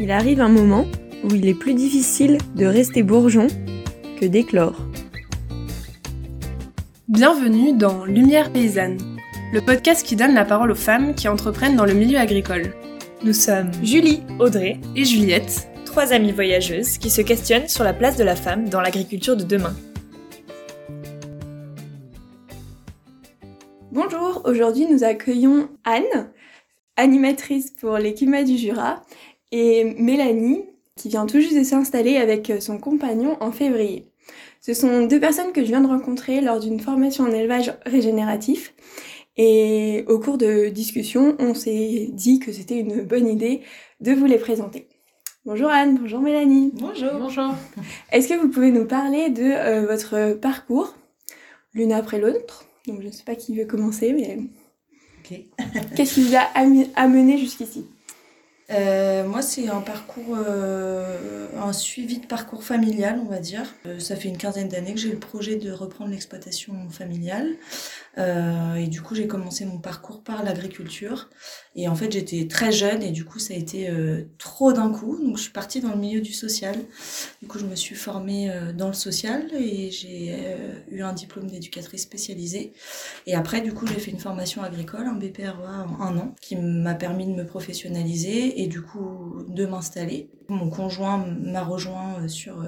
il arrive un moment où il est plus difficile de rester bourgeon que d'éclore. Bienvenue dans Lumière paysanne, le podcast qui donne la parole aux femmes qui entreprennent dans le milieu agricole. Nous sommes Julie, Audrey et Juliette, trois amies voyageuses qui se questionnent sur la place de la femme dans l'agriculture de demain. Bonjour, aujourd'hui nous accueillons Anne, animatrice pour l'équipe du Jura, et Mélanie, qui vient tout juste de s'installer avec son compagnon en février. Ce sont deux personnes que je viens de rencontrer lors d'une formation en élevage régénératif. Et au cours de discussion, on s'est dit que c'était une bonne idée de vous les présenter. Bonjour Anne, bonjour Mélanie. Bonjour. Bonjour. Est-ce que vous pouvez nous parler de euh, votre parcours, l'une après l'autre? Donc je ne sais pas qui veut commencer, mais qu'est-ce qui vous a amené jusqu'ici? Euh, moi, c'est un parcours, euh, un suivi de parcours familial, on va dire. Euh, ça fait une quinzaine d'années que j'ai le projet de reprendre l'exploitation familiale. Et du coup, j'ai commencé mon parcours par l'agriculture. Et en fait, j'étais très jeune et du coup, ça a été trop d'un coup. Donc, je suis partie dans le milieu du social. Du coup, je me suis formée dans le social et j'ai eu un diplôme d'éducatrice spécialisée. Et après, du coup, j'ai fait une formation agricole, un BPREA en un an, qui m'a permis de me professionnaliser et du coup de m'installer. Mon conjoint m'a rejoint sur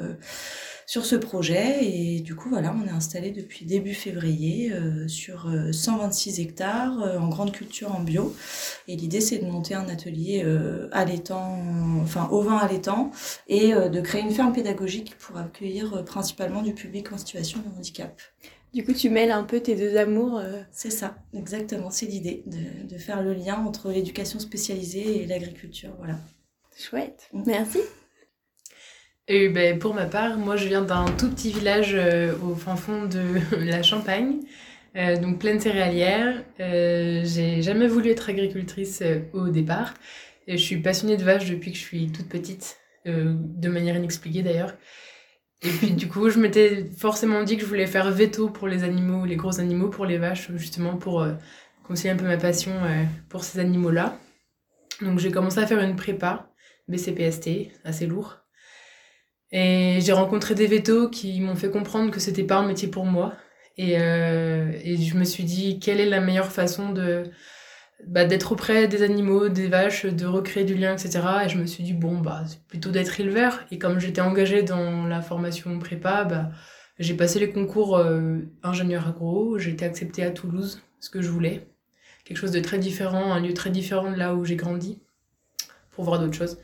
sur ce projet. Et du coup, voilà, on est installé depuis début février euh, sur 126 euh, hectares euh, en grande culture en bio. Et l'idée, c'est de monter un atelier l'étang, enfin au vin à l'étang, et de créer une ferme pédagogique pour accueillir principalement du public en situation de handicap. Du coup, tu mêles un peu tes deux amours. C'est ça, exactement. C'est l'idée de, de, faire le lien entre l'éducation spécialisée et l'agriculture. Voilà. Chouette. Mm. Merci. Et ben, pour ma part, moi je viens d'un tout petit village euh, au fin fond de la Champagne, euh, donc pleine céréalière. Euh, j'ai jamais voulu être agricultrice euh, au départ. Et je suis passionnée de vaches depuis que je suis toute petite, de manière inexpliquée d'ailleurs. Et puis du coup, je m'étais forcément dit que je voulais faire veto pour les animaux, les gros animaux, pour les vaches, justement pour conseiller un peu ma passion pour ces animaux-là. Donc j'ai commencé à faire une prépa, BCPST, assez lourd. Et j'ai rencontré des vétos qui m'ont fait comprendre que c'était pas un métier pour moi. Et, euh, et je me suis dit, quelle est la meilleure façon de bah, d'être auprès des animaux, des vaches, de recréer du lien, etc. Et je me suis dit, bon, bah, c'est plutôt d'être éleveur. Et comme j'étais engagée dans la formation prépa, bah, j'ai passé les concours euh, ingénieur agro, j'ai été acceptée à Toulouse, ce que je voulais. Quelque chose de très différent, un lieu très différent de là où j'ai grandi, pour voir d'autres choses.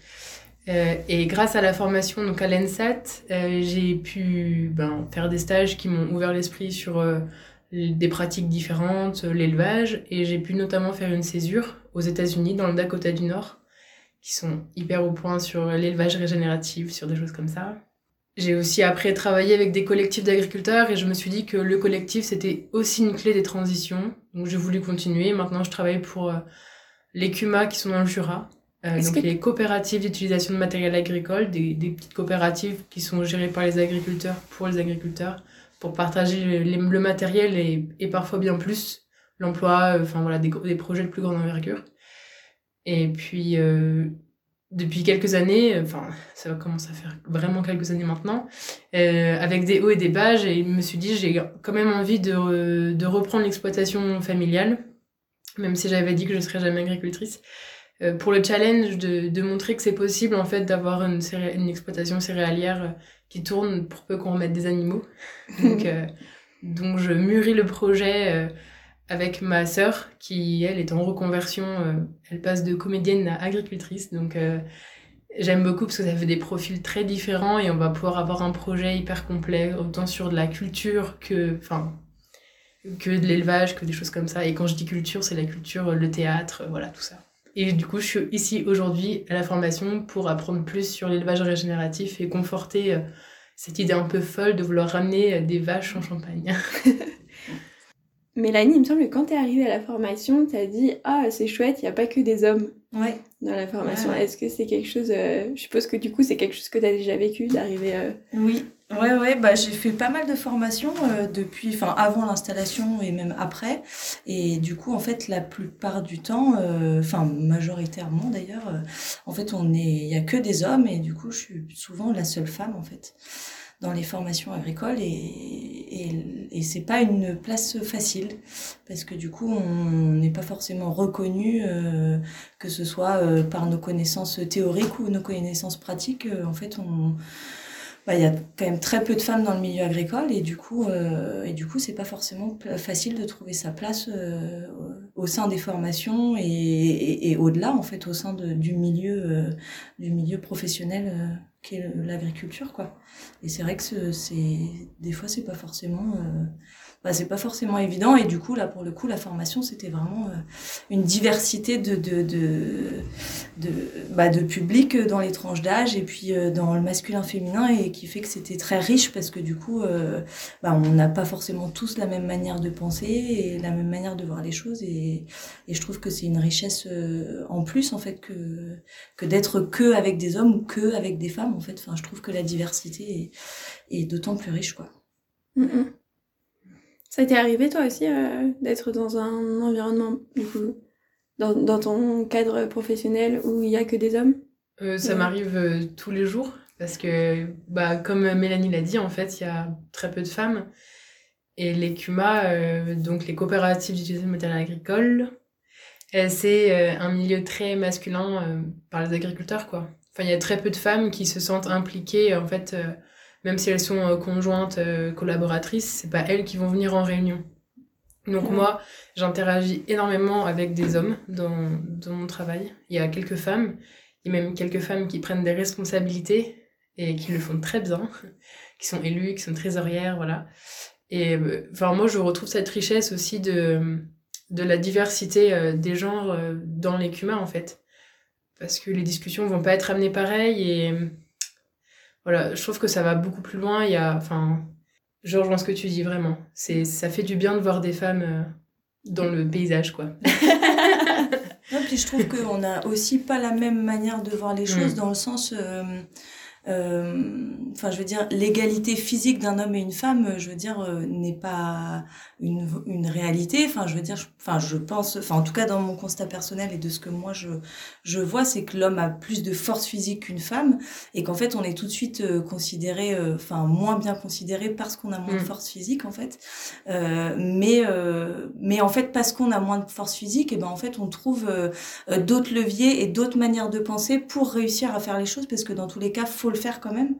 Euh, et grâce à la formation donc à l'ENSAT, euh, j'ai pu ben, faire des stages qui m'ont ouvert l'esprit sur des pratiques différentes, l'élevage, et j'ai pu notamment faire une césure aux États-Unis, dans le Dakota du Nord, qui sont hyper au point sur l'élevage régénératif, sur des choses comme ça. J'ai aussi après travaillé avec des collectifs d'agriculteurs et je me suis dit que le collectif c'était aussi une clé des transitions. Donc j'ai voulu continuer. Maintenant je travaille pour les CUMA qui sont dans le Jura, euh, donc les coopératives d'utilisation de matériel agricole, des, des, petites coopératives qui sont gérées par les agriculteurs pour les agriculteurs, pour partager le matériel et, parfois bien plus l'emploi, euh, enfin voilà, des, projets de plus grande envergure. Et puis euh, depuis quelques années, enfin ça va commencer à faire vraiment quelques années maintenant, euh, avec des hauts et des bas, je me suis dit j'ai quand même envie de, de reprendre l'exploitation familiale, même si j'avais dit que je serais jamais agricultrice. Euh, pour le challenge de, de montrer que c'est possible en fait d'avoir une, une exploitation céréalière euh, qui tourne pour peu qu'on remette des animaux. Donc, euh, donc je mûris le projet avec ma sœur qui elle est en reconversion. elle passe de comédienne à agricultrice. Donc j'aime beaucoup parce que ça fait des profils très différents et on va pouvoir avoir un projet hyper complet autant sur de la culture que enfin que de l'élevage que des choses comme ça. Et quand je dis culture, c'est la culture, le théâtre, voilà tout ça. Et du coup, je suis ici aujourd'hui à la formation pour apprendre plus sur l'élevage régénératif et conforter euh, cette idée un peu folle de vouloir ramener euh, des vaches en Champagne. Mélanie, il me semble que quand tu es arrivée à la formation, tu as dit Ah, c'est chouette, il n'y a pas que des hommes Ouais. dans la formation. Ouais. Est-ce que c'est quelque chose. euh, je suppose que du coup, c'est quelque chose que tu as déjà vécu d'arriver. euh, Oui, ouais, ouais, bah, j'ai fait pas mal de formations euh, depuis, enfin, avant l'installation et même après. Et du coup, en fait, la plupart du temps, euh, enfin, majoritairement d'ailleurs, en fait, on est, il y a que des hommes et du coup, je suis souvent la seule femme, en fait, dans les formations agricoles et, et, et c'est pas une place facile parce que du coup, on n'est pas forcément reconnu, euh, que ce soit euh, par nos connaissances théoriques ou nos connaissances pratiques. Euh, en fait, on, bah, il y a quand même très peu de femmes dans le milieu agricole et du coup, euh, et du coup, c'est pas forcément facile de trouver sa place euh, au sein des formations et, et, au-delà, en fait, au sein de, du milieu, du milieu professionnel qu'est l'agriculture, quoi. Et c'est vrai que ce- c'est, des fois, c'est pas forcément, euh, bah, c'est pas forcément évident. Et du coup, là, pour le coup, la formation, c'était vraiment euh, une diversité de, de, de, de, bah, de public dans les tranches d'âge et puis euh, dans le masculin féminin et qui fait que c'était très riche parce que du coup euh, bah, on n'a pas forcément tous la même manière de penser et la même manière de voir les choses. Et, et je trouve que c'est une richesse en plus en fait que, que d'être que avec des hommes ou que avec des femmes en fait. Enfin je trouve que la diversité est, est d'autant plus riche quoi. Mm, mm. Ça t'est arrivé toi aussi euh, d'être dans un environnement, du coup, dans, ton cadre professionnel où il y a que des hommes? Euh, ça m'arrive euh, tous les jours parce que, bah, comme Mélanie l'a dit, en fait, il y a très peu de femmes. Et les CUMA, donc les coopératives d'utilisation de matériel agricole, c'est un milieu très masculin par les agriculteurs, quoi. Enfin, il y a très peu de femmes qui se sentent impliquées, en fait, même si elles sont euh, conjointes, euh, collaboratrices, c'est pas elles qui vont venir en réunion. Donc Ouais. moi, j'interagis énormément avec des hommes dans, dans mon travail. Il y a quelques femmes, il y a même quelques femmes qui prennent des responsabilités et qui le font très bien, qui sont élues, qui sont trésorières, voilà. Et euh, enfin, moi, je retrouve cette richesse aussi de, de la diversité euh, des genres euh, dans les CUMA, en fait. Parce que les discussions vont pas être amenées pareil et voilà, je trouve que ça va beaucoup plus loin. Il y a, enfin, je rejoins ce que tu dis vraiment. C'est, ça fait du bien de voir des femmes euh, dans le paysage, quoi. Non, puis je trouve qu'on n'a aussi pas la même manière de voir les choses Mm. dans le sens. euh, Enfin, je veux dire, l'égalité physique d'un homme et une femme, euh, je veux dire, euh, n'est pas une, une réalité. Enfin, je veux dire, je- enfin, je pense, enfin, en tout cas, dans mon constat personnel et de ce que moi je, je vois, c'est que l'homme a plus de force physique qu'une femme et qu'en fait, on est tout de suite euh, considéré, euh, enfin, moins bien considéré parce qu'on a moins de Mm. force physique, en fait. Euh, mais, euh, mais en fait, parce qu'on a moins de force physique, et ben, en fait, on trouve euh, euh, d'autres leviers et d'autres manières de penser pour réussir à faire les choses parce que dans tous les cas, faut le faire quand même.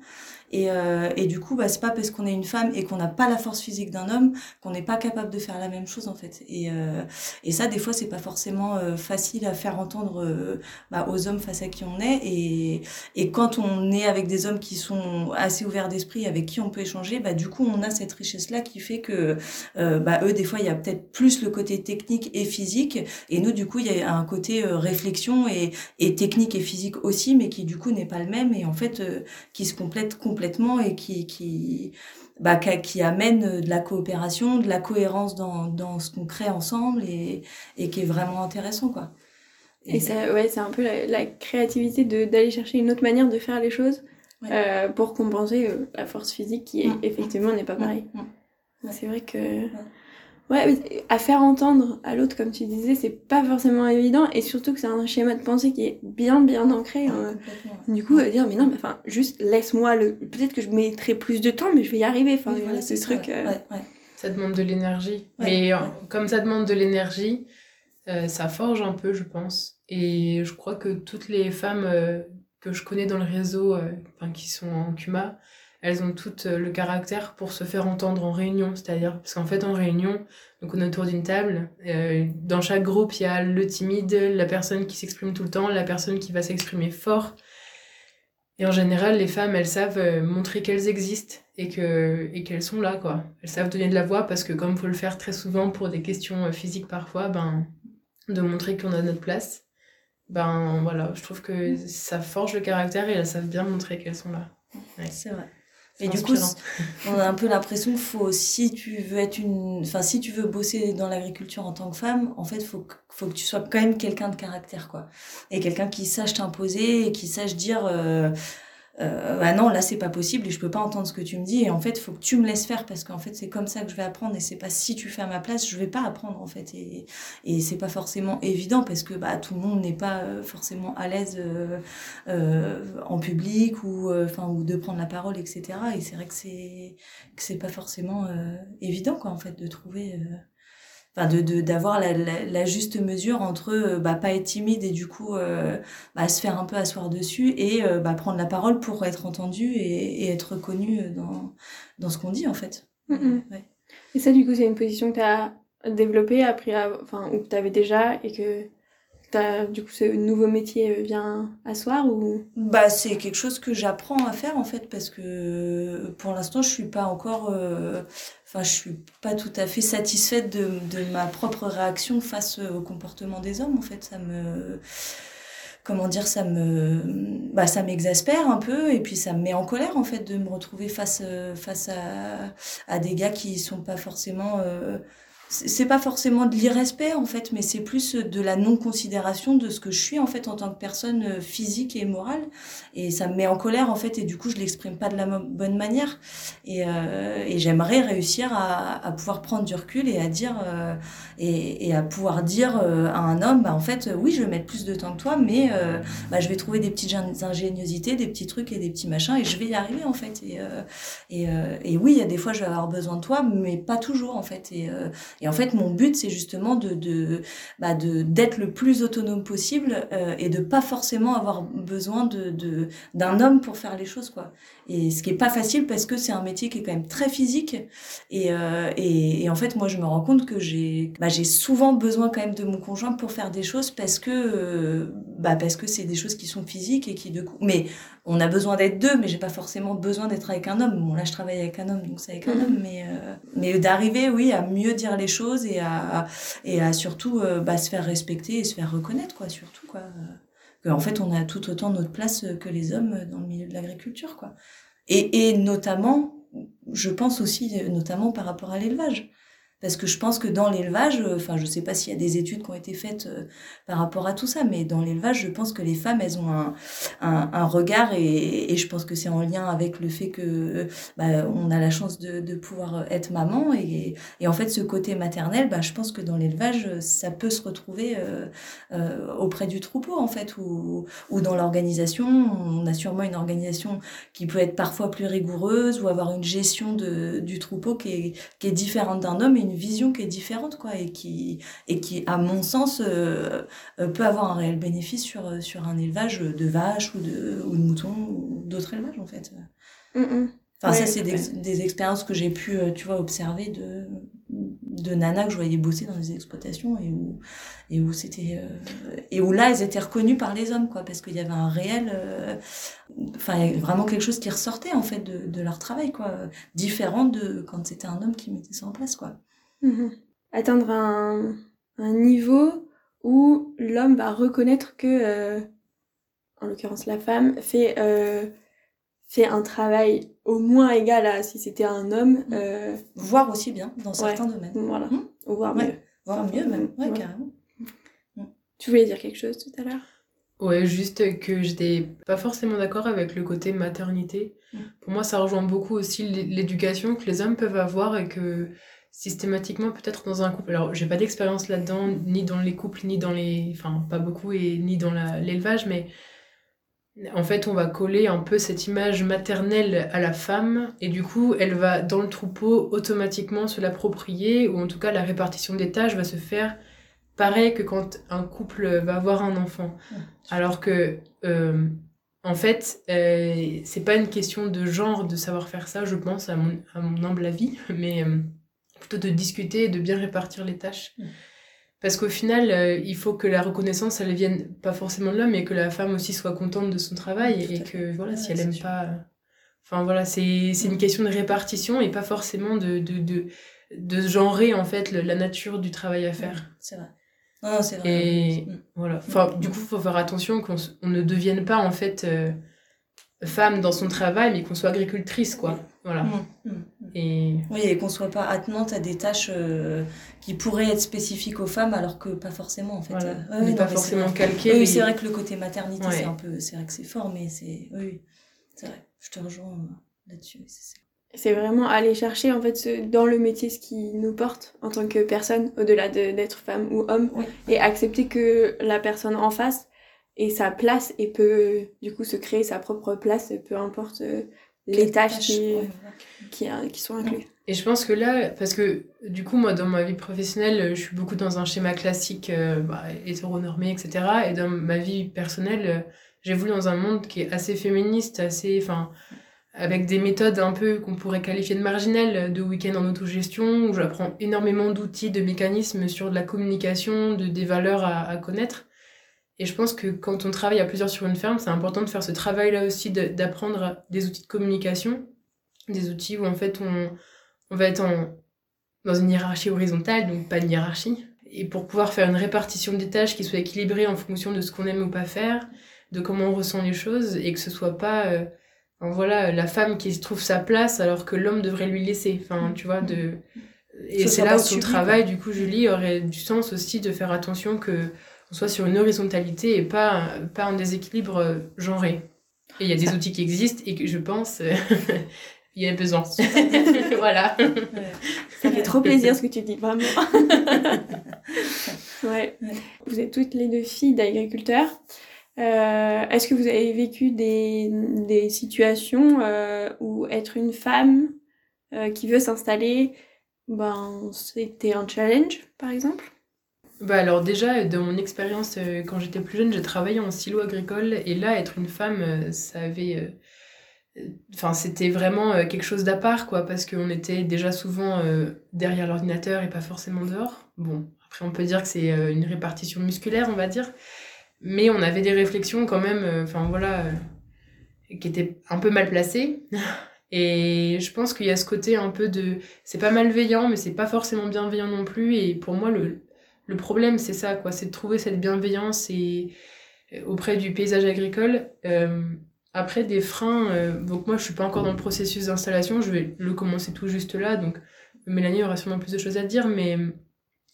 Et, euh, et du coup, bah, c'est pas parce qu'on est une femme et qu'on n'a pas la force physique d'un homme qu'on n'est pas capable de faire la même chose en fait. Et, euh, et ça, des fois, c'est pas forcément euh, facile à faire entendre euh, bah, aux hommes face à qui on est. Et, et quand on est avec des hommes qui sont assez ouverts d'esprit, avec qui on peut échanger, bah, du coup, on a cette richesse-là qui fait que euh, bah, eux, des fois, il y a peut-être plus le côté technique et physique. Et nous, du coup, il y a un côté euh, réflexion et, et technique et physique aussi, mais qui, du coup, n'est pas le même. Et en fait, qui se complète complètement et qui, qui, bah, qui, amène de la coopération, de la cohérence dans, dans ce qu'on crée ensemble et, et qui est vraiment intéressant, quoi. Et ça, ouais, c'est un peu la, la créativité de- d'aller chercher une autre manière de faire les choses Ouais. euh, pour compenser euh, la force physique qui, Mm. effectivement, n'est pas pareille. Mm, mm. C'est vrai que. Ouais, mais à faire entendre à l'autre, comme tu disais, c'est pas forcément évident et surtout que c'est un schéma de pensée qui est bien, bien ancré. hein. Ouais. Du coup, euh, dire, mais non, mais enfin, juste laisse-moi le. Peut-être que je mettrai plus de temps, mais je vais y arriver. Enfin, Oui, voilà, c'est ce ça, truc. ouais. euh, Ouais, ouais. Ça demande de l'énergie. Ouais, Mais euh, ouais. comme ça demande de l'énergie, euh, ça forge un peu, je pense. Et je crois que toutes les femmes euh, que je connais dans le réseau, euh, enfin, qui sont en CUMA, elles ont toutes euh, le caractère pour se faire entendre en réunion. C'est-à-dire, parce qu'en fait, en réunion, donc on est autour d'une table, euh, dans chaque groupe, il y a le timide, la personne qui s'exprime tout le temps, la personne qui va s'exprimer fort. Et en général, les femmes, elles savent euh, montrer qu'elles existent et que et qu'elles sont là, quoi. Elles savent donner de la voix parce que comme faut le faire très souvent pour des questions physiques parfois, ben de montrer qu'on a notre place. Ben voilà, je trouve que ça forge le caractère et elles savent bien montrer qu'elles sont là. C'est vrai. Et du coup, on a un peu l'impression qu'il faut, si tu veux être une, enfin, si tu veux bosser dans l'agriculture en tant que femme, en fait, faut, faut que tu sois quand même quelqu'un de caractère, quoi. Et quelqu'un qui sache t'imposer et qui sache dire, euh, euh, ah non là c'est pas possible et je peux pas entendre ce que tu me dis. Et en fait faut que tu me laisses faire parce qu'en fait c'est comme ça que je vais apprendre et c'est pas si tu fais à ma place je vais pas apprendre en fait. Et et c'est pas forcément évident parce que bah tout le monde n'est pas euh, forcément à l'aise euh, euh, en public ou euh, enfin ou de prendre la parole etc et c'est vrai que c'est que c'est pas forcément évident quoi en fait de trouver de d'avoir la, la, juste mesure entre euh, bah, pas être timide et du coup euh, bah, se faire un peu asseoir dessus et euh, bah, prendre la parole pour être entendu et, et être reconnu dans, dans ce qu'on dit en fait. Ouais. Et ça du coup c'est une position que tu as développée, appris enfin, ou que tu avais déjà et que Du coup, ce nouveau métier vient asseoir ou? Bah, c'est quelque chose que j'apprends à faire en fait parce que pour l'instant, je suis pas encore enfin je suis pas tout à fait satisfaite de, de ma propre réaction face au comportement des hommes en fait. Ça me comment dire ça me bah ça m'exaspère un peu et puis ça me met en colère en fait de me retrouver face face à, à des gars qui sont pas forcément euh, c'est pas forcément de l'irrespect en fait, mais c'est plus de la non-considération de ce que je suis en fait en tant que personne euh, physique et morale. Et ça me met en colère en fait, et du coup je l'exprime pas de la bonne manière. Et, euh, et j'aimerais réussir à, à, pouvoir prendre du recul et à dire euh, et, et, à pouvoir dire euh, à un homme, bah en fait oui je vais mettre plus de temps que toi, mais euh, bah, je vais trouver des petites ingéniosités, des petits trucs et des petits machins, et je vais y arriver en fait. Et, et, et oui, il y a des fois je vais avoir besoin de toi, mais pas toujours en fait. Et en fait, mon but, c'est justement de, de, bah de d'être le plus autonome possible euh, et de pas forcément avoir besoin de, de d'un homme pour faire les choses, quoi. Et ce qui est pas facile parce que c'est un métier qui est quand même très physique. Et, euh, et, et, en fait, moi, je me rends compte que j'ai, bah, j'ai souvent besoin quand même de mon conjoint pour faire des choses parce que, euh, bah, parce que c'est des choses qui sont physiques et qui de coup, mais on a besoin d'être deux, mais j'ai pas forcément besoin d'être avec un homme. Bon, là, je travaille avec un homme, donc c'est avec un mmh. homme, mais, euh, mais d'arriver, oui, à mieux dire les choses et à, et à surtout, euh, bah, se faire respecter et se faire reconnaître, quoi, surtout, quoi en fait on a tout autant notre place que les hommes dans le milieu de l'agriculture quoi. Et, et notamment, je pense aussi notamment par rapport à l'élevage. Parce que je pense que dans l'élevage, euh, enfin, je sais pas s'il y a des études qui ont été faites euh, par rapport à tout ça, mais dans l'élevage, je pense que les femmes, elles ont un, un, regard et, je pense que c'est en lien avec le fait que bah, on a la chance de, pouvoir être maman et, et en fait, ce côté maternel, bah, je pense que dans l'élevage, ça peut se retrouver euh, auprès du troupeau, en fait, ou, ou dans l'organisation. On a sûrement une organisation qui peut être parfois plus rigoureuse ou avoir une gestion de, du troupeau qui est, qui est différente d'un homme et une vision qui est différente quoi et qui et qui à mon sens euh, euh, peut avoir un réel bénéfice sur euh, sur un élevage de vaches ou de ou de moutons ou d'autres élevages en fait. Mm, mm. Enfin, ça, c'est des, des, expériences que j'ai pu, tu vois, observer de, de nanas que je voyais bosser dans des exploitations et où, et où c'était, et où là, elles étaient reconnues par les hommes, quoi, parce qu'il y avait un réel, enfin, il y avait vraiment quelque chose qui ressortait, en fait, de, de leur travail, quoi, différent de quand c'était un homme qui mettait ça en place, quoi. Mhm. Atteindre un, un, niveau où l'homme va reconnaître que, euh, en l'occurrence la femme, fait, euh, fait un travail au moins égal à si c'était un homme. Mhm. Euh... Voire aussi bien dans certains domaines. Voilà. Mmh. Voire mieux. Voire mieux même, ouais, carrément. Mmh. Tu voulais dire quelque chose tout à l'heure? Ouais, juste que j'étais pas forcément d'accord avec le côté maternité. Mmh. Pour moi, ça rejoint beaucoup aussi l'éducation que les hommes peuvent avoir et que systématiquement peut-être dans un couple. Alors, j'ai pas d'expérience là-dedans, ni dans les couples, ni dans les. Enfin, pas beaucoup, et ni dans l'élevage, mais en fait, on va coller un peu cette image maternelle à la femme, et du coup, elle va, dans le troupeau, automatiquement se l'approprier, ou en tout cas, la répartition des tâches va se faire pareil que quand un couple va avoir un enfant. Alors que. Euh, en fait, euh, c'est pas une question de genre de savoir faire ça, je pense, à mon, à mon humble avis, mais euh, plutôt de discuter et de bien répartir les tâches. Mm. Parce qu'au final, euh, il faut que la reconnaissance, elle vienne pas forcément de l'homme, mais que la femme aussi soit contente de son travail et que voilà, si elle aime pas. Enfin voilà, c'est une mm. question de répartition et pas forcément de, de, de, de genrer en fait la nature du travail à faire. Mm. C'est vrai. Non, c'est vrai. Et voilà. Enfin, du coup, il faut faire attention qu'on ne devienne pas en fait. Euh, femme dans son travail, mais qu'on soit agricultrice, quoi. Voilà. Mm. Et Oui, et qu'on soit pas attenante à des tâches euh, qui pourraient être spécifiques aux femmes, alors que pas forcément, en fait. voilà. Euh, non, pas forcément vrai. calqué. Oui, mais- c'est vrai que le côté maternité, Ouais. c'est un peu, c'est vrai que c'est fort, mais c'est, oui, oui, c'est vrai. Je te rejoins euh, là-dessus. oui, c'est vraiment aller chercher en fait ce- dans le métier ce qui nous porte en tant que personne, au-delà de- d'être femme ou homme, Oui. et accepter que la personne en face ait sa place et peut du coup se créer sa propre place, peu importe euh, les tâches qui, euh, qui sont incluses. Et je pense que là, parce que du coup, moi, dans ma vie professionnelle, je suis beaucoup dans un schéma classique, euh, bah, hétéronormé, etc. Et dans ma vie personnelle, euh, j'évolue dans un monde qui est assez féministe, assez, enfin, avec des méthodes un peu qu'on pourrait qualifier de marginales, de week-end en autogestion, où j'apprends énormément d'outils, de mécanismes sur de la communication, de, des valeurs à, à connaître. Et je pense que quand on travaille à plusieurs sur une ferme, c'est important de faire ce travail-là aussi, de- d'apprendre des outils de communication, des outils où en fait on, on va être en, dans une hiérarchie horizontale, donc pas une hiérarchie. Et pour pouvoir faire une répartition des tâches qui soit équilibrée en fonction de ce qu'on aime ou pas faire, de comment on ressent les choses, et que ce soit pas euh, voilà, la femme qui se trouve sa place alors que l'homme devrait lui laisser. Enfin, tu vois, de... Et Ce c'est là où ton travail, du coup, Julie, aurait du sens aussi de faire attention que soit sur une horizontalité et pas, pas un déséquilibre euh, genré. Et il y a des outils qui existent et que je pense, euh, il y a besoin. voilà. Ouais. Ça fait trop plaisir ce que tu dis, vraiment. ouais. Ouais. Vous êtes toutes les deux filles d'agriculteurs. Euh, Est-ce que vous avez vécu des, des situations euh, où être une femme euh, qui veut s'installer, ben, c'était un challenge, par exemple? Bah alors déjà, dans mon expérience, euh, quand j'étais plus jeune, j'ai travaillé en silo agricole et là, être une femme, euh, ça avait... euh, euh, Enfin, c'était vraiment euh, quelque chose d'à part, quoi, parce qu'on était déjà souvent euh, derrière l'ordinateur et pas forcément dehors. Bon, après, on peut dire que c'est euh, une répartition musculaire, on va dire, mais on avait des réflexions quand même, euh, enfin voilà, euh, qui étaient un peu mal placées. Et je pense qu'il y a ce côté un peu de... C'est pas malveillant, mais c'est pas forcément bienveillant non plus. Et pour moi, le, le problème, c'est ça, quoi. C'est de trouver cette bienveillance et, euh, auprès du paysage agricole. Euh, après, des freins... euh, donc moi, je suis pas encore dans le processus d'installation. Je vais le commencer tout juste là. Donc Mélanie aura sûrement plus de choses à dire. Mais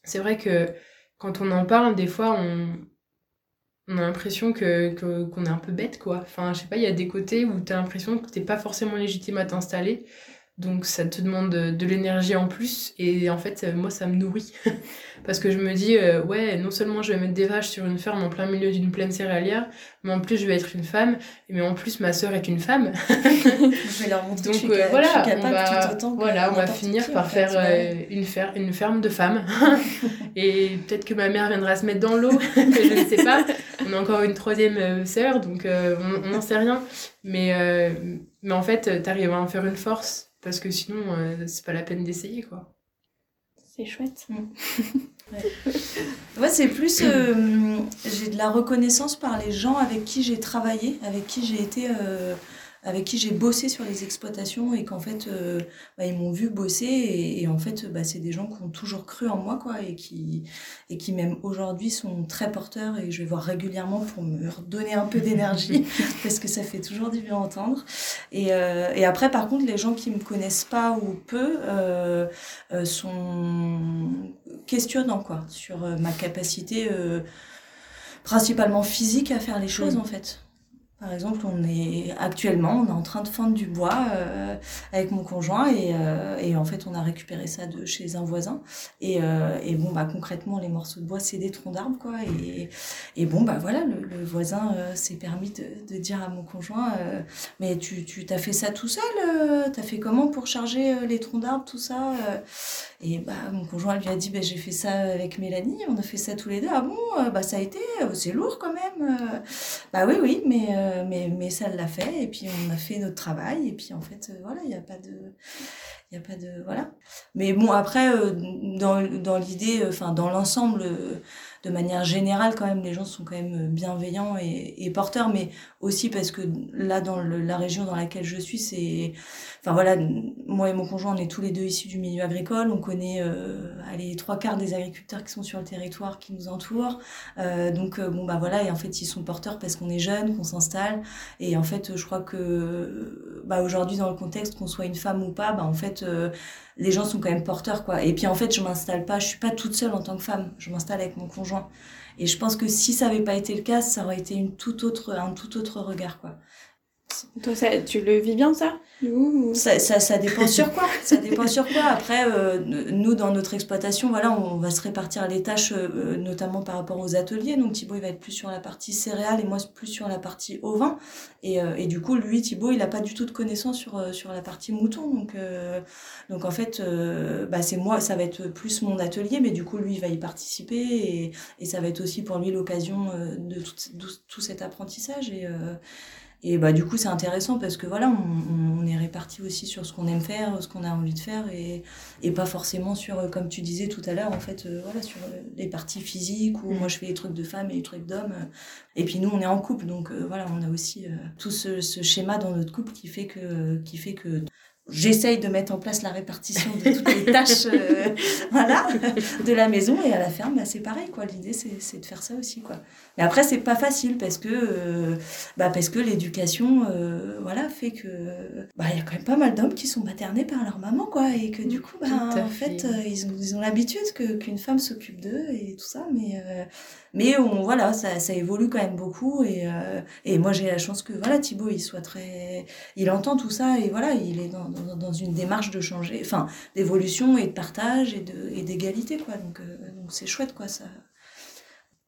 c'est vrai que quand on en parle, des fois, on, a l'impression que- qu'on est un peu bête, quoi. Enfin, je sais pas, il y a des côtés où t'as l'impression que t'es pas forcément légitime à t'installer. Donc ça te demande de, de l'énergie en plus. Et en fait, euh, moi, ça me nourrit. Parce que je me dis, euh, ouais, non seulement je vais mettre des vaches sur une ferme en plein milieu d'une plaine céréalière, mais en plus je vais être une femme. Mais en plus, ma sœur est une femme. Je vais leur montrer que je Donc suis, euh, voilà, je suis on va, tout voilà, on va finir qui, par fait, faire euh, une, fer- une ferme de femmes. et peut-être que ma mère viendra se mettre dans l'eau, je ne sais pas. On a encore une troisième sœur, donc on n'en sait rien. Mais, mais en fait, t'arrives à en faire une force, parce que sinon, euh, c'est pas la peine d'essayer, quoi. C'est chouette. Ouais, c'est plus. euh, j'ai de la reconnaissance par les gens avec qui j'ai travaillé, avec qui j'ai été. Avec qui j'ai bossé sur les exploitations et qu'en fait, euh, bah, ils m'ont vu bosser et, et en fait, bah, c'est des gens qui ont toujours cru en moi, quoi, et qui, et qui même aujourd'hui sont très porteurs et je vais voir régulièrement pour me redonner un peu d'énergie parce que ça fait toujours du bien entendre. Et, euh, et après, par contre, les gens qui me connaissent pas ou peu euh, euh, sont questionnants, quoi, sur euh, ma capacité euh, principalement physique à faire les choses, Mm. en fait. Par exemple, on est actuellement, on est en train de fendre du bois euh, avec mon conjoint et, euh, et en fait, on a récupéré ça de chez un voisin. Et, euh, et bon, bah concrètement, les morceaux de bois, c'est des troncs d'arbres, quoi. Et, bon, bah voilà, le, voisin s'est permis de, dire à mon conjoint, mais tu, t'as fait ça tout seul T'as fait comment pour charger les troncs d'arbres, tout ça Et bah mon conjoint lui a dit, bah, j'ai fait ça avec Mélanie, on a fait ça tous les deux. Ah bon, Euh, bah ça a été, euh, c'est lourd quand même. euh. Bah oui, oui, mais, mais, mais ça l'a fait. Et puis on a fait notre travail. Et puis en fait, voilà, il n'y a pas de. Il a pas de voilà. Mais bon après dans dans l'idée enfin dans l'ensemble de manière générale, quand même, les gens sont quand même bienveillants et, porteurs, mais aussi parce que là, dans la région dans laquelle je suis, c'est, enfin voilà, moi et mon conjoint, on est tous les deux issus du milieu agricole, on connaît, euh, trois quarts des agriculteurs qui sont sur le territoire, qui nous entourent, euh, donc euh, bon bah voilà, et en fait, ils sont porteurs parce qu'on est jeunes, qu'on s'installe, et en fait, je crois que, bah aujourd'hui, dans le contexte, qu'on soit une femme ou pas, bah en fait, euh, les gens sont quand même porteurs quoi. Et puis en fait, je m'installe pas, je suis pas toute seule en tant que femme, je m'installe avec mon conjoint. Et je pense que si ça avait pas été le cas, ça aurait été une toute autre un tout autre regard quoi. Toi, ça, tu le vis bien ça? Ça, ça, ça, dépend sur quoi Ça dépend sur quoi. Après, euh, nous, dans notre exploitation, voilà, on va se répartir les tâches, euh, notamment par rapport aux ateliers. Donc Thibaut, il va être plus sur la partie céréales et moi, plus sur la partie ovin. Et, euh, et du coup, lui, Thibaut, il n'a pas du tout de connaissances sur, sur la partie mouton. Donc, donc en fait, bah, c'est moi, ça va être plus mon atelier, mais du coup, lui, il va y participer. Et, et ça va être aussi pour lui l'occasion de tout, tout, tout, cet apprentissage. Et, et bah du coup c'est intéressant parce que voilà, on, on est réparti aussi sur ce qu'on aime faire, ce qu'on a envie de faire et, et pas forcément sur, euh, comme tu disais tout à l'heure, en fait, euh, voilà, sur euh, les parties physiques où mm. moi je fais les trucs de femmes et les trucs d'hommes. Et puis nous on est en couple, donc voilà, on a aussi tout ce, ce, schéma dans notre couple qui fait que, qui fait que j'essaye de mettre en place la répartition de toutes les tâches euh, voilà de la maison. Et à la ferme bah, c'est pareil quoi. L'idée c'est de faire ça aussi quoi. Mais après c'est pas facile parce que euh, bah parce que l'éducation euh, voilà fait que bah il y a quand même pas mal d'hommes qui sont maternés par leur maman quoi. Et que du coup bah en fait, ils ont ils ont l'habitude que qu'une femme s'occupe d'eux et tout ça. Mais mais on, voilà, ça, ça évolue quand même beaucoup. Et, et moi, j'ai la chance que voilà, Thibaut, il soit très. Il entend tout ça. Et voilà, il est dans, dans, dans une démarche de changer, enfin, d'évolution et de partage et de et d'égalité, quoi. Donc, euh, donc c'est chouette, quoi, ça.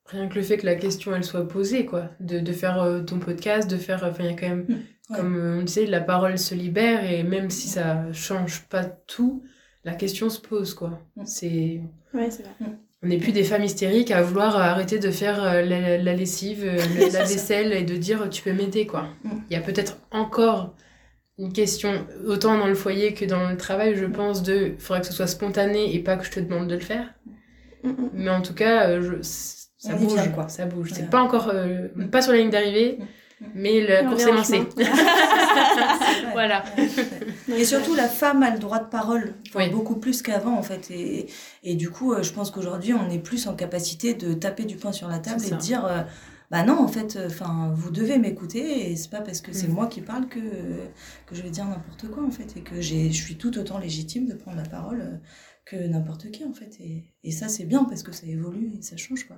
Rien que le fait que la question, elle soit posée, quoi. De, de faire euh, ton podcast, de faire. Enfin, il y a quand même. Mmh, comme on disait, la parole se libère et même si ça change pas tout, la question se pose, quoi. Mmh. C'est. Ouais, c'est vrai. Mmh. On n'est plus des femmes hystériques à vouloir arrêter de faire euh, la, la lessive, euh, la vaisselle et de dire tu peux m'aider quoi. Il y a peut-être encore une question, autant dans le foyer que dans le travail, je pense, de il faudrait que ce soit spontané et pas que je te demande de le faire. Mm, mm. Mais en tout cas, euh, je, ça, bouge, quoi. ça bouge. C'est pas encore, pas sur la ligne d'arrivée, mais la course est lancée. voilà. Et surtout, la femme a le droit de parole, beaucoup plus qu'avant en fait. Et, et du coup, euh, je pense qu'aujourd'hui, on est plus en capacité de taper du poing sur la table et de dire, euh, bah non, en fait, euh, enfin, vous devez m'écouter et c'est pas parce que c'est mm. moi qui parle que que je vais dire n'importe quoi en fait et que je suis tout autant légitime de prendre la parole que n'importe qui en fait. Et, et ça, c'est bien parce que ça évolue et ça change quoi.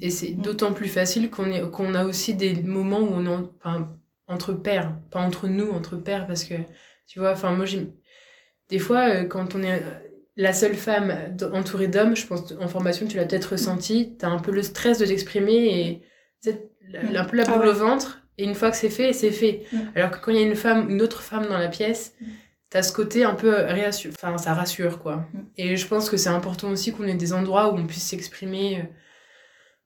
Et c'est d'autant plus facile qu'on a aussi des moments où on est enfin, entre pères, pas entre nous, entre pères, parce que tu vois, enfin moi j'ai des fois euh, quand on est la seule femme entourée d'hommes, je pense en formation tu l'as peut-être ressenti, t'as un peu le stress de t'exprimer et un peu la boule ah au ventre. Et une fois que c'est fait, c'est fait. Alors que quand il y a une femme, une autre femme dans la pièce, t'as ce côté un peu réassure, enfin ça rassure quoi. Et je pense que c'est important aussi qu'on ait des endroits où on puisse s'exprimer euh,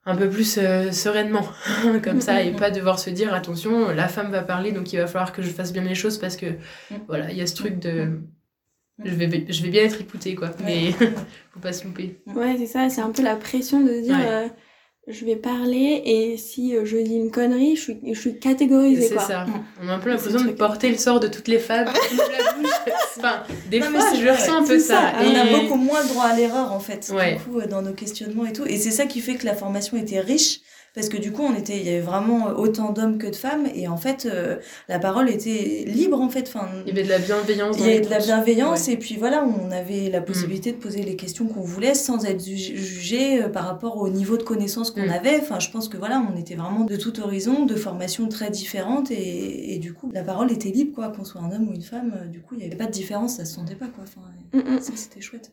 un peu plus euh, sereinement comme ça et pas devoir se dire attention la femme va parler donc il va falloir que je fasse bien les choses parce que voilà il y a ce truc de je vais je vais bien être écoutée quoi. Mais faut pas se louper. Ouais c'est ça c'est un peu la pression de dire euh, je vais parler et si euh, je dis une connerie, je suis, je suis catégorisée. C'est ça. On a un peu l'impression de porter le sort de toutes les femmes. enfin, des fois, je ressens un peu ça. On a beaucoup moins droit à l'erreur en fait, du coup, dans nos questionnements et tout. Et c'est ça qui fait que la formation était riche parce que du coup on était il y avait vraiment autant d'hommes que de femmes et en fait euh, la parole était libre en fait enfin il y avait de la bienveillance il y avait de la bienveillance et puis voilà on avait la mm. possibilité de poser les questions qu'on voulait sans être jugé euh, par rapport au niveau de connaissance qu'on mm. avait. Enfin je pense que voilà on était vraiment de tout horizon de formations très différentes et, et du coup la parole était libre quoi. Qu'on soit un homme ou une femme euh, du coup il y avait pas de différence ça se sentait pas quoi. Enfin mm, ça c'était chouette.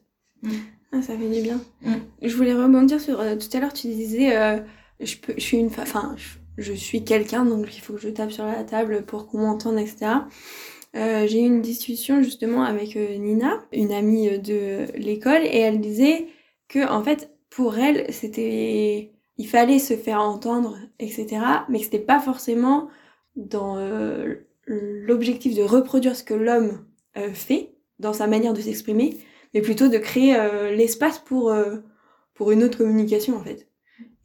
Ah, ça fait du bien. Je voulais rebondir sur tout à l'heure tu disais je, peux, je suis une enfin je, suis quelqu'un donc il faut que je tape sur la table pour qu'on m'entende etc euh, j'ai eu une discussion justement avec euh, Nina une amie de l'école et elle disait que en fait pour elle c'était il fallait se faire entendre etc mais que c'était pas forcément dans euh, l'objectif de reproduire ce que l'homme euh, fait dans sa manière de s'exprimer, mais plutôt de créer l'espace pour, pour une autre communication en fait.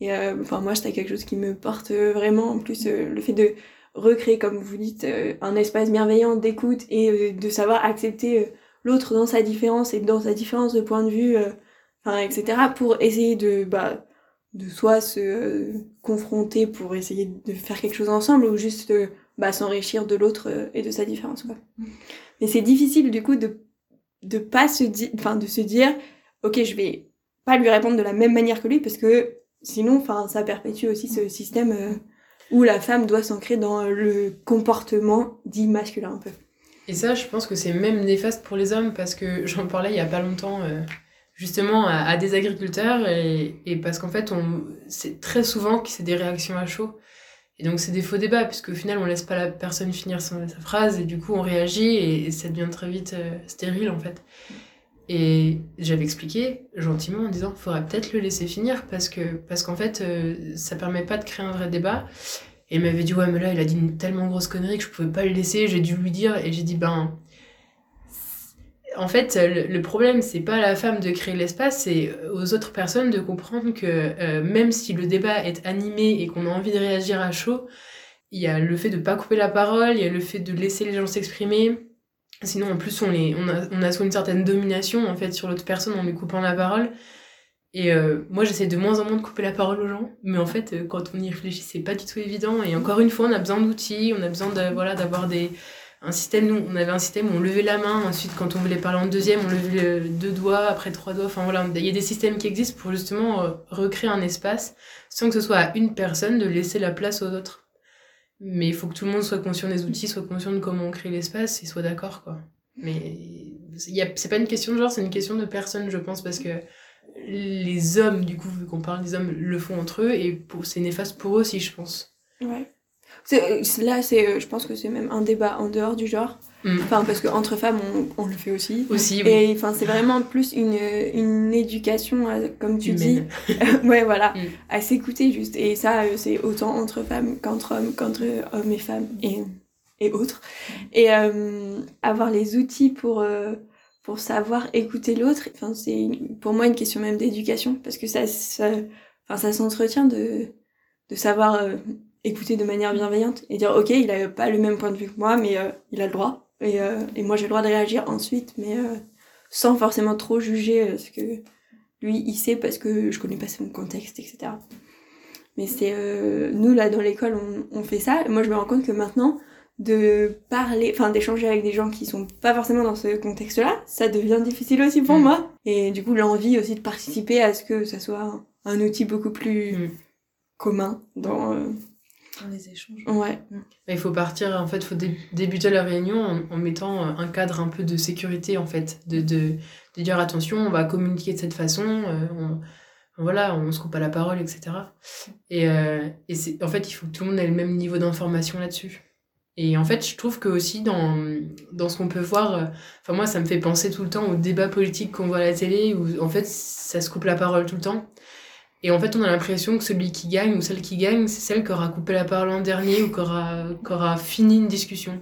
Et enfin moi c'était quelque chose qui me porte vraiment en plus le fait de recréer comme vous dites un espace bienveillant d'écoute et de savoir accepter l'autre dans sa différence et dans sa différence de point de vue enfin etc pour essayer de bah de soit se confronter pour essayer de faire quelque chose ensemble ou juste bah, s'enrichir de l'autre euh, et de sa différence quoi. Mm. Mais c'est difficile du coup de de pas se dire enfin de se dire OK, je vais pas lui répondre de la même manière que lui parce que sinon enfin ça perpétue aussi ce système euh, où la femme doit s'ancrer dans le comportement dit masculin un peu. Et ça, je pense que c'est même néfaste pour les hommes parce que j'en parlais il y a pas longtemps euh, justement à, des agriculteurs et, parce qu'en fait, on, c'est très souvent que c'est des réactions à chaud. Et donc c'est des faux débats, puisque au final on laisse pas la personne finir sa phrase et du coup on réagit et, ça devient très vite euh, stérile en fait. Et j'avais expliqué gentiment en disant faudrait peut-être le laisser finir parce que parce qu'en fait euh, ça permet pas de créer un vrai débat. Et il m'avait dit ouais mais là il a dit une tellement grosse connerie que je pouvais pas le laisser, j'ai dû lui dire et j'ai dit ben en fait, le, problème, c'est pas la femme de créer l'espace, c'est aux autres personnes de comprendre que euh, même si le débat est animé et qu'on a envie de réagir à chaud, il y a le fait de pas couper la parole, il y a le fait de laisser les gens s'exprimer. Sinon, en plus, on, les, on, a, on a soit une certaine domination en fait sur l'autre personne en lui coupant la parole. Et euh, moi, j'essaie de moins en moins de couper la parole aux gens, mais en fait, euh, quand on y réfléchit, c'est pas du tout évident. Et encore une fois, on a besoin d'outils, on a besoin de voilà d'avoir des un système, nous, on avait un système où on levait la main, ensuite quand on voulait parler en deuxième, on levait deux doigts, après trois doigts, enfin voilà, il y a des systèmes qui existent pour justement euh, recréer un espace sans que ce soit à une personne de laisser la place aux autres. Mais il faut que tout le monde soit conscient des outils, soit conscient de comment on crée l'espace et soit d'accord, quoi. Mais c'est pas une question de genre, c'est une question de personne, je pense, parce que les hommes, du coup, vu qu'on parle des hommes, le font entre eux et c'est néfaste pour eux aussi, je pense. Ouais. Euh, là, euh, je pense que c'est même un débat en dehors du genre. Mm. Enfin, parce qu'entre femmes, on, on, le fait aussi. Aussi, oui. Et enfin, c'est vraiment plus une, une éducation, comme tu dis. ouais, voilà. Mm. À s'écouter juste. Et ça, euh, c'est autant entre femmes qu'entre hommes, qu'entre hommes et femmes et, et autres. Et avoir les outils pour, pour savoir écouter l'autre, enfin, c'est pour moi une question même d'éducation. Parce que ça, ça, enfin, ça s'entretient de, de savoir écouter de manière bienveillante et dire ok il a pas le même point de vue que moi mais euh, il a le droit et, euh, et moi j'ai le droit de réagir ensuite mais euh, sans forcément trop juger ce que lui il sait parce que je connais pas son contexte etc mais c'est nous là dans l'école on, on, fait ça et moi je me rends compte que maintenant de parler enfin d'échanger avec des gens qui sont pas forcément dans ce contexte là ça devient difficile aussi pour mm. moi et du coup l'envie aussi de participer à ce que ça soit un, outil beaucoup plus mm. commun dans dans les échanges. Ouais. Bah, il faut partir, en fait, il faut débuter la réunion en, mettant euh, un cadre un peu de sécurité, en fait. De, de, de dire attention, on va communiquer de cette façon, euh, on, voilà, on se coupe pas la parole, etc. Et, euh, et c'est, en fait, il faut que tout le monde ait le même niveau d'information là-dessus. Et en fait, je trouve que aussi dans, dans ce qu'on peut voir, enfin moi, ça me fait penser tout le temps aux débats politiques qu'on voit à la télé, où en fait, ça se coupe la parole tout le temps. Et en fait, on a l'impression que celui qui gagne ou celle qui gagne, c'est celle qui aura coupé la parole en dernier ou qui aura, qui aura fini une discussion.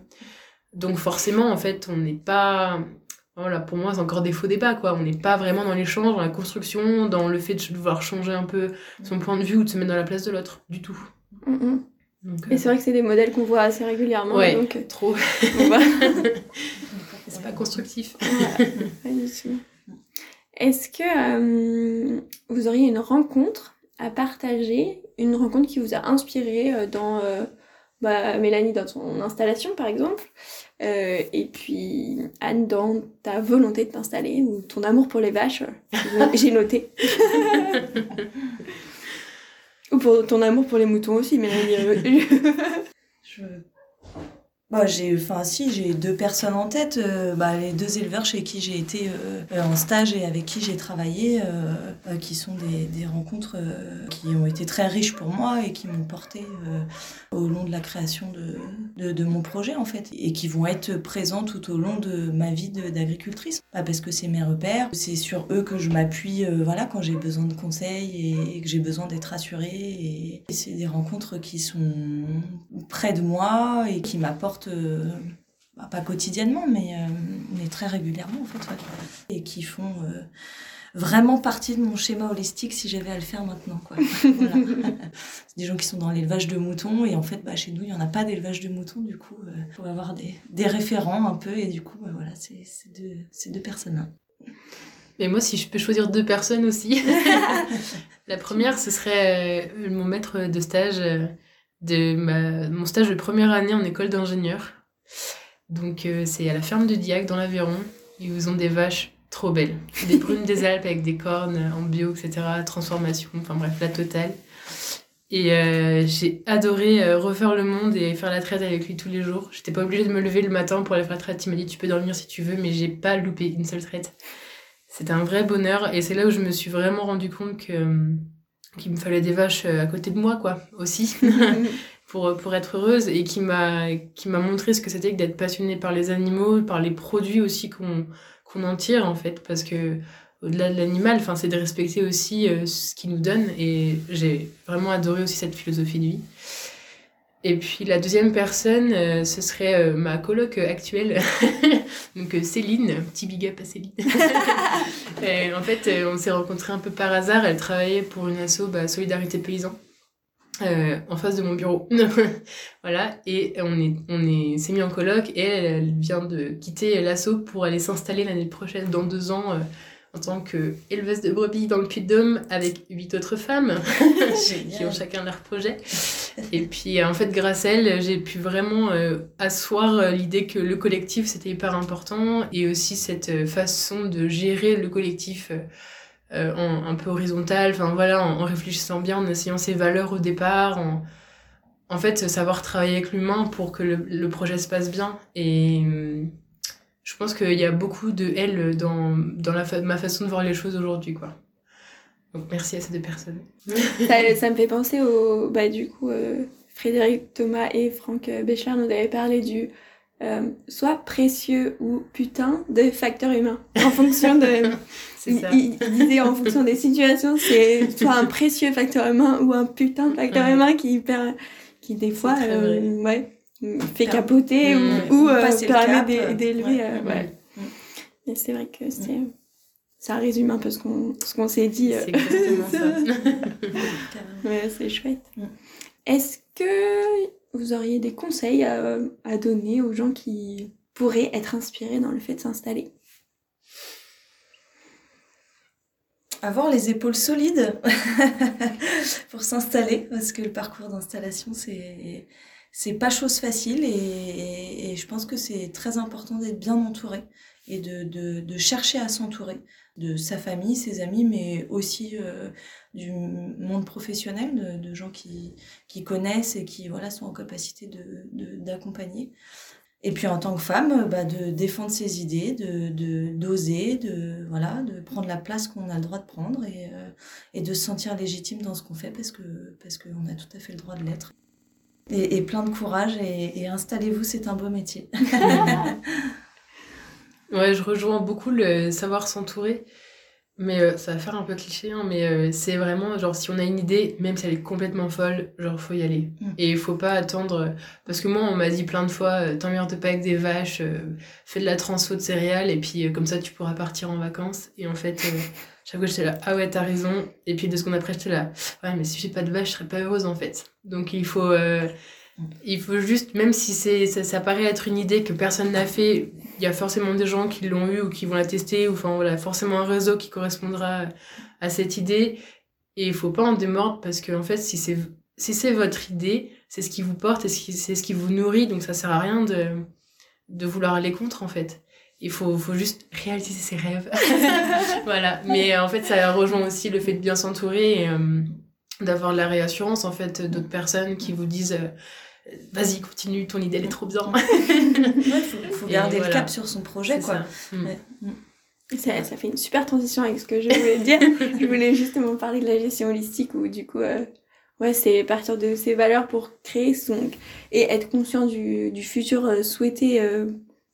Donc forcément, en fait, on n'est pas... Voilà, pour moi, c'est encore des faux débats, quoi. On n'est pas vraiment dans l'échange, dans la construction, dans le fait de vouloir changer un peu son point de vue ou de se mettre dans la place de l'autre, du tout. Mm-hmm. Et c'est vrai que c'est des modèles qu'on voit assez régulièrement. Ouais, donc... trop. c'est pas constructif. pas du tout. Est-ce que euh, vous auriez une rencontre à partager, une rencontre qui vous a inspiré euh, dans euh, bah, Mélanie dans son installation par exemple, et puis Anne dans ta volonté de t'installer ou ton amour pour les vaches, j'ai noté. ou pour ton amour pour les moutons aussi, Mélanie. je bah, j'ai, enfin, si, j'ai deux personnes en tête. Euh, bah, les deux éleveurs chez qui j'ai été euh, en stage et avec qui j'ai travaillé, euh, qui sont des, des rencontres qui ont été très riches pour moi et qui m'ont porté au long de la création de, de, mon projet, en fait, et qui vont être présents tout au long de ma vie d'agricultrice. Bah, parce que c'est mes repères, c'est sur eux que je m'appuie voilà, quand j'ai besoin de conseils et, que j'ai besoin d'être rassurée. Et c'est des rencontres qui sont près de moi et qui m'apportent euh, bah, pas quotidiennement, mais, mais très régulièrement en fait, et qui font vraiment partie de mon schéma holistique si j'avais à le faire maintenant. Quoi. Voilà. c'est des gens qui sont dans l'élevage de moutons et en fait, bah, chez nous, il n'y en a pas d'élevage de moutons. Du coup, il euh, faut avoir des, des, référents un peu et du coup, bah, voilà, c'est deux, ces deux personnes-là. Mais moi, si je peux choisir deux personnes aussi, la première, ce serait euh, mon maître de stage euh, de ma, mon stage de première année en école d'ingénieur. Donc, c'est à la ferme de Diac dans l'Aveyron. Ils ont des vaches trop belle. Des brunes des Alpes avec des cornes en bio, etc. Transformation, enfin bref, la totale. Et euh, j'ai adoré euh, refaire le monde et faire la traite avec lui tous les jours. J'étais pas obligée de me lever le matin pour aller faire la traite. Il m'a dit tu peux dormir si tu veux, mais j'ai pas loupé une seule traite. C'était un vrai bonheur et c'est là où je me suis vraiment rendu compte que euh, qu'il me fallait des vaches à côté de moi quoi aussi pour pour être heureuse et qui m'a montré ce que c'était que d'être passionnée par les animaux, par les produits aussi qu'on qu'on en tire en fait parce que au-delà de l'animal enfin c'est de respecter aussi euh, ce qu'il nous donne et j'ai vraiment adoré aussi cette philosophie de vie et puis la deuxième personne euh, ce serait euh, ma coloc actuelle. Donc Céline petit big up à Céline. Et, en fait on s'est rencontrés un peu par hasard. Elle travaillait pour une asso bah, Solidarité Paysan euh, en face de mon bureau. voilà, et on est, on est, s'est mis en coloc et elle, vient de quitter l'assaut pour aller s'installer l'année prochaine, dans deux ans, euh, en tant qu'éleveuse de brebis dans le Puy-de-Dôme avec huit autres femmes qui ont chacun leur projet. Et puis, en fait, grâce à elle, j'ai pu vraiment euh, asseoir l'idée que le collectif, c'était hyper important et aussi cette façon de gérer le collectif euh, en, un peu horizontal, enfin voilà, en, réfléchissant bien, en essayant ses valeurs au départ, en, en fait, savoir travailler avec l'humain pour que le, le, projet se passe bien. Et hum, je pense qu'il y a beaucoup de elle dans, dans la ma façon de voir les choses aujourd'hui, quoi. Donc merci à ces deux personnes. ça, ça, me fait penser au, bah, du coup, euh, Frédéric Thomas et Franck Béchard nous avaient parlé du euh, soit précieux ou putain de facteurs humains en fonction de il, disait en fonction des situations, c'est soit un précieux facteur humain ou un putain de facteur humain qui, qui des fois euh, ouais, fait capoter ou, ou euh, permet d'élever. Euh, ouais. Mais c'est vrai que c'est ça résume un peu ce qu'on ce qu'on s'est dit. C'est exactement ça. ouais, c'est chouette. Est-ce que vous auriez des conseils à, à donner aux gens qui pourraient être inspirés dans le fait de s'installer? Avoir les épaules solides pour s'installer parce que le parcours d'installation c'est c'est pas chose facile et, je pense que c'est très important d'être bien entouré et de, chercher à s'entourer de sa famille, ses amis, mais aussi euh, du monde professionnel, de, gens qui, connaissent et qui voilà, sont en capacité d'accompagner. Et puis en tant que femme, bah, de défendre ses idées, de d'oser, de, voilà, de prendre la place qu'on a le droit de prendre et, euh, et de se sentir légitime dans ce qu'on fait parce que parce qu'on a tout à fait le droit de l'être. Et, et, plein de courage et, et installez-vous, c'est un beau métier. ouais, je rejoins beaucoup le savoir s'entourer. Mais euh, ça va faire un peu cliché, hein, mais euh, c'est vraiment genre si on a une idée, même si elle est complètement folle, genre faut y aller. Mm. Et il faut pas attendre. Parce que moi, on m'a dit plein de fois, euh, t'emmerdes pas avec des vaches, fais de la transfo de céréales, et puis comme ça tu pourras partir en vacances. Et en fait, chaque fois j'étais là, ah ouais, t'as raison. Et puis deux secondes après, j'étais là, ouais, mais si j'ai pas de vache, je serais pas heureuse en fait. Donc il faut. Il faut juste, même si c'est ça, ça paraît être une idée que personne n'a fait, il y a forcément des gens qui l'ont eu ou qui vont la tester, ou enfin voilà, forcément un réseau qui correspondra à cette idée. Et il faut pas en démordre parce que en fait, si c'est si c'est votre idée, c'est ce qui vous porte et c'est ce qui vous nourrit, donc ça sert à rien de de vouloir aller contre en fait. Il faut, faut juste réaliser ses rêves. voilà. Mais en fait, ça rejoint aussi le fait de bien s'entourer et euh, d'avoir de la réassurance en fait d'autres personnes qui vous disent euh, vas-y, continue, ton idée, elle est trop bien. Il faut, garder le cap sur son projet, quoi. Mm. Ça. Ça, fait une super transition avec ce que je voulais dire. je voulais justement parler de la gestion holistique où, du coup, euh, ouais, c'est partir de ses valeurs pour créer son. et être conscient du, du futur euh, souhaité euh,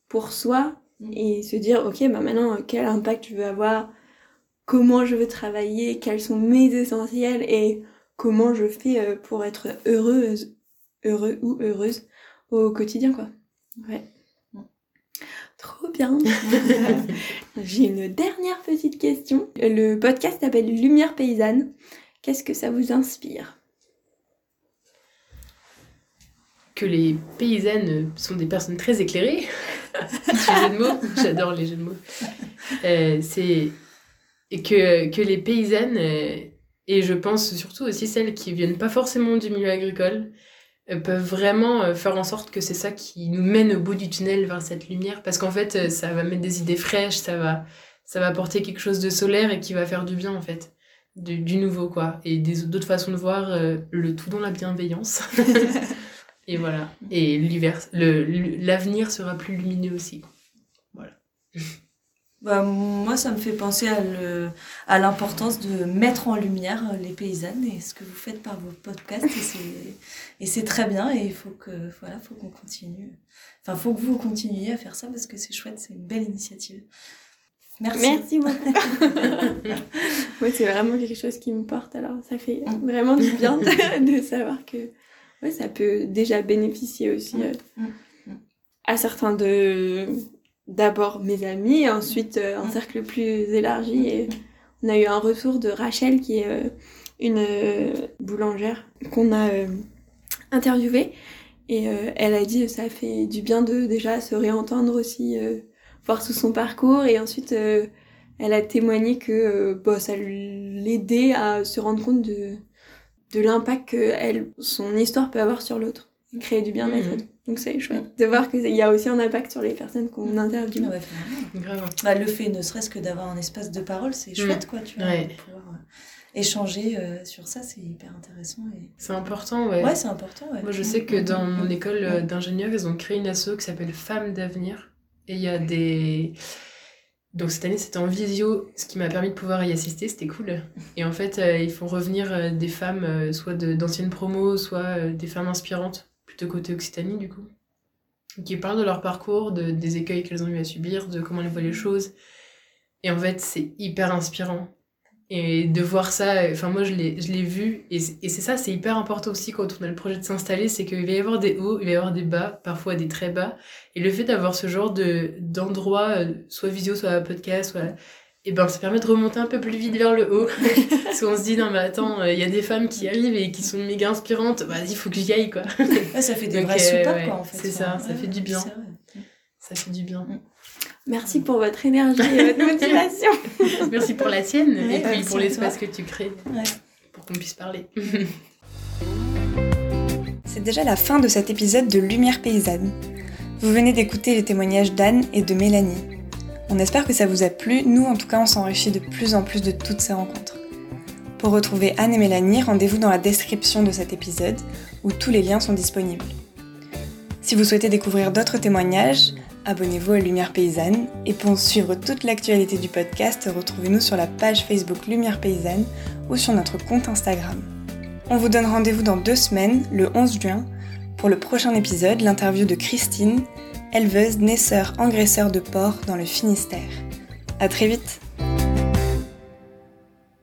pour soi mm. Et se dire, ok, bah maintenant, quel impact je veux avoir, comment je veux travailler, quels sont mes essentiels et comment je fais pour être heureuse heureux ou heureuse au quotidien, quoi. Ouais. Trop bien. J'ai une dernière petite question. Le podcast s'appelle Lumière paysanne. Qu'est-ce que ça vous inspire? Que les paysannes sont des personnes très éclairées. jeu de mots, j'adore les jeux de mots. Euh, c'est que, que les paysannes, euh, et je pense surtout aussi celles qui viennent pas forcément du milieu agricole, euh, peuvent vraiment euh, faire en sorte que c'est ça qui nous mène au bout du tunnel vers cette lumière. Parce qu'en fait ça va mettre des idées fraîches ça va ça va apporter quelque chose de solaire et qui va faire du bien en fait. Du, nouveau quoi. Et d'autres façons de voir le tout dans la bienveillance et voilà et l'hiver le l'avenir sera plus lumineux aussi voilà bah, moi, ça me fait penser à, le, à l'importance de mettre en lumière les paysannes et ce que vous faites par vos podcasts. Et c'est, et c'est très bien et il faut, que, voilà, faut qu'on continue. Enfin, faut que vous continuiez à faire ça parce que c'est chouette, c'est une belle initiative. Merci. Merci beaucoup. ouais, c'est vraiment quelque chose qui me porte. Alors, ça fait mm. vraiment du bien de, savoir que ouais, ça peut déjà bénéficier aussi mm. Euh, mm. à certains de d'abord mes amis, ensuite euh, un cercle plus élargi. Et on a eu un retour de Rachel, qui est euh, une boulangère qu'on a interviewée. Et elle a dit ça fait du bien de déjà se réentendre aussi, voir tout son parcours. Et ensuite, elle a témoigné que bon, ça l'aidait à se rendre compte de, de l'impact que elle, son histoire peut avoir sur l'autre. Créer du bien-être. Mmh. Donc c'est chouette de voir qu'il y a aussi un impact sur les personnes qu'on interviewe. bah, le fait ne serait-ce que d'avoir un espace de parole, c'est chouette quoi, tu vois, pouvoir euh, échanger euh, sur ça, c'est hyper intéressant. Et... C'est important, ouais. Ouais, c'est important, ouais. Moi je sais que dans mon école euh, d'ingénieur, ils ont créé une asso qui s'appelle Femmes d'avenir. Et il y a des... Donc cette année c'était en visio, ce qui m'a permis de pouvoir y assister, c'était cool. Et en fait, ils font revenir des femmes, soit d'anciennes promos, soit des femmes inspirantes plutôt côté Occitanie du coup, qui parlent de leur parcours, de, des écueils qu'elles ont eu à subir, de comment elles voient les choses. Et en fait, c'est hyper inspirant. Et de voir ça, enfin moi je l'ai vu, et c'est ça, c'est hyper important aussi quand on a le projet de s'installer, c'est qu'il va y avoir des hauts, il va y avoir des bas, parfois des très bas. Et le fait d'avoir ce genre d'endroit, euh, soit visio, soit podcast, soit et ben ça permet de remonter un peu plus vite vers le haut. Parce qu'on se dit, non mais attends, il euh, y a des femmes qui arrivent et qui sont méga inspirantes, vas-y, il faut que j'y aille quoi. ça fait des vrais euh, quoi en fait. C'est ça, ça fait du bien. Ça fait du bien. Merci pour votre énergie et votre motivation. Merci pour la tienne et puis pour l'espace que tu crées pour qu'on puisse parler. C'est déjà la fin de cet épisode de Lumière paysanne. Vous venez d'écouter les témoignages d'Anne et de Mélanie. On espère que ça vous a plu, nous en tout cas on s'enrichit de plus en plus de toutes ces rencontres. Pour retrouver Anne et Mélanie, rendez-vous dans la description de cet épisode où tous les liens sont disponibles. Si vous souhaitez découvrir d'autres témoignages, abonnez-vous à Lumière Paysanne et pour suivre toute l'actualité du podcast, retrouvez-nous sur la page Facebook Lumière Paysanne ou sur notre compte Instagram. On vous donne rendez-vous dans deux semaines, le 11 juin, pour le prochain épisode, l'interview de Christine, éleveuse, naisseur, engraisseur de porc dans le Finistère. À très vite